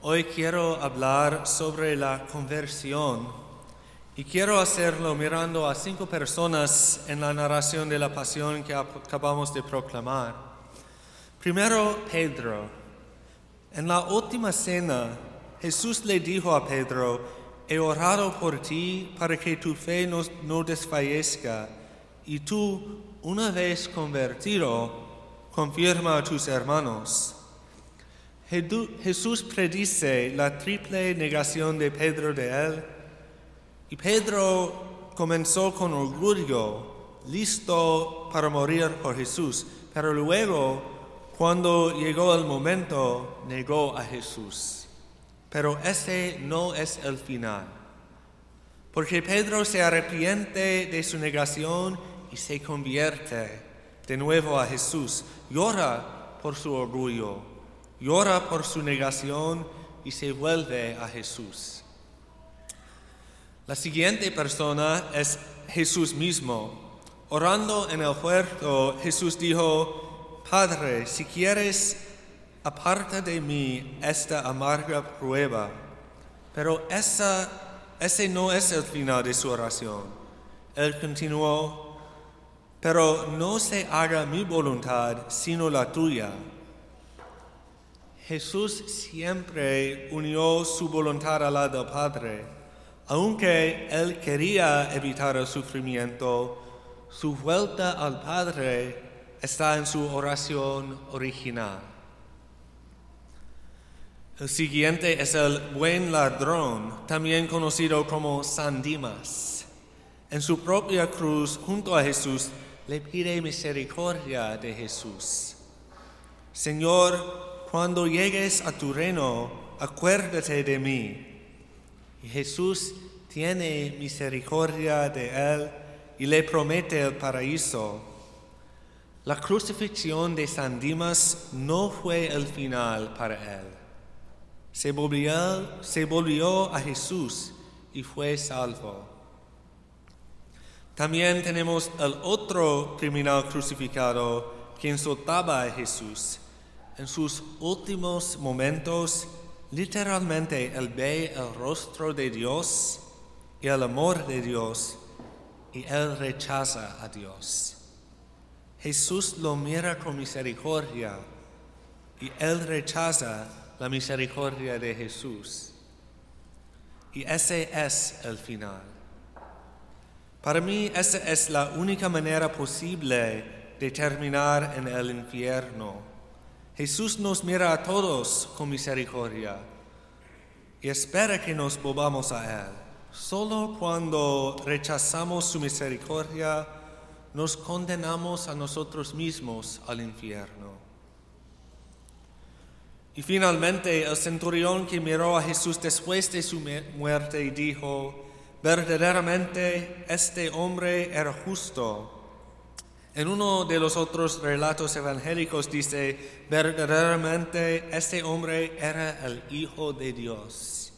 Hoy quiero hablar sobre la conversión y quiero hacerlo mirando a cinco personas en la narración de la pasión que acabamos de proclamar. Primero, Pedro. En la última cena, Jesús le dijo a Pedro, he orado por ti para que tu fe no, no desfallezca y tú, una vez convertido, confirma a tus hermanos. Jesús predice la triple negación de Pedro de él. Y Pedro comenzó con orgullo, listo para morir por Jesús, pero luego, cuando llegó el momento, negó a Jesús. Pero ese no es el final, porque Pedro se arrepiente de su negación y se convierte de nuevo a Jesús, llora por su orgullo llora por su negación y se vuelve a Jesús. La siguiente persona es Jesús mismo. Orando en el puerto, Jesús dijo, Padre, si quieres, aparta de mí esta amarga prueba. Pero esa, ese no es el final de su oración. Él continuó, pero no se haga mi voluntad, sino la tuya. Jesús siempre unió su voluntad a la del Padre. Aunque él quería evitar el sufrimiento, su vuelta al Padre está en su oración original. El siguiente es el buen ladrón, también conocido como San Dimas. En su propia cruz, junto a Jesús, le pide misericordia de Jesús. Señor, cuando llegues a tu reino, acuérdate de mí. Y Jesús tiene misericordia de él y le promete el paraíso. La crucifixión de San Dimas no fue el final para él. Se volvió, se volvió a Jesús y fue salvo. También tenemos el otro criminal crucificado que insultaba a Jesús en sus últimos momentos, literalmente Él ve el rostro de Dios y el amor de Dios y Él rechaza a Dios. Jesús lo mira con misericordia y Él rechaza la misericordia de Jesús. Y ese es el final. Para mí esa es la única manera posible de terminar en el infierno Jesús nos mira a todos con misericordia y espera que nos volvamos a Él. Solo cuando rechazamos su misericordia, nos condenamos a nosotros mismos al infierno. Y finalmente el centurión que miró a Jesús después de su muerte dijo, verdaderamente este hombre era justo en uno de los otros relatos evangélicos dice, verdaderamente este hombre era el Hijo de Dios.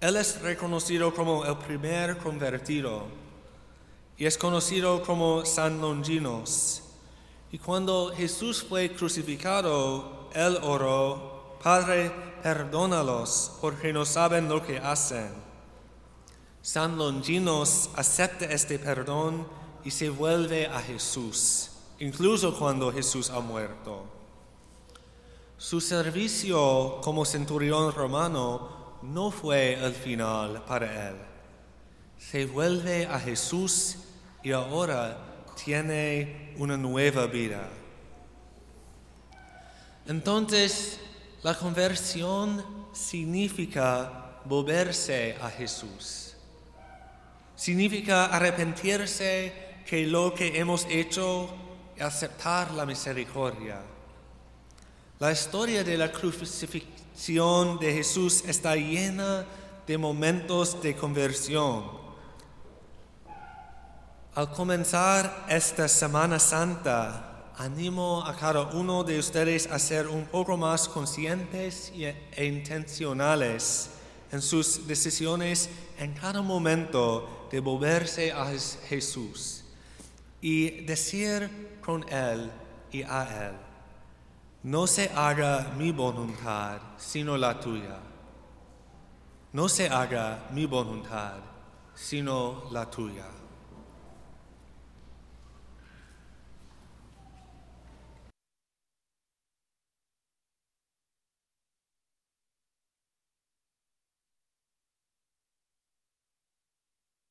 Él es reconocido como el primer convertido y es conocido como San Longinos. Y cuando Jesús fue crucificado, él oró, Padre, perdónalos porque no saben lo que hacen. San Longinos acepta este perdón y se vuelve a Jesús, incluso cuando Jesús ha muerto. Su servicio como centurión romano no fue el final para él. Se vuelve a Jesús y ahora tiene una nueva vida. Entonces, la conversión significa volverse a Jesús. Significa arrepentirse que lo que hemos hecho es aceptar la misericordia. La historia de la crucifixión de Jesús está llena de momentos de conversión. Al comenzar esta Semana Santa, animo a cada uno de ustedes a ser un poco más conscientes e intencionales en sus decisiones en cada momento de volverse a Jesús y decir con Él y a Él, No se haga mi voluntad, sino la tuya. No se haga mi voluntad, sino la tuya.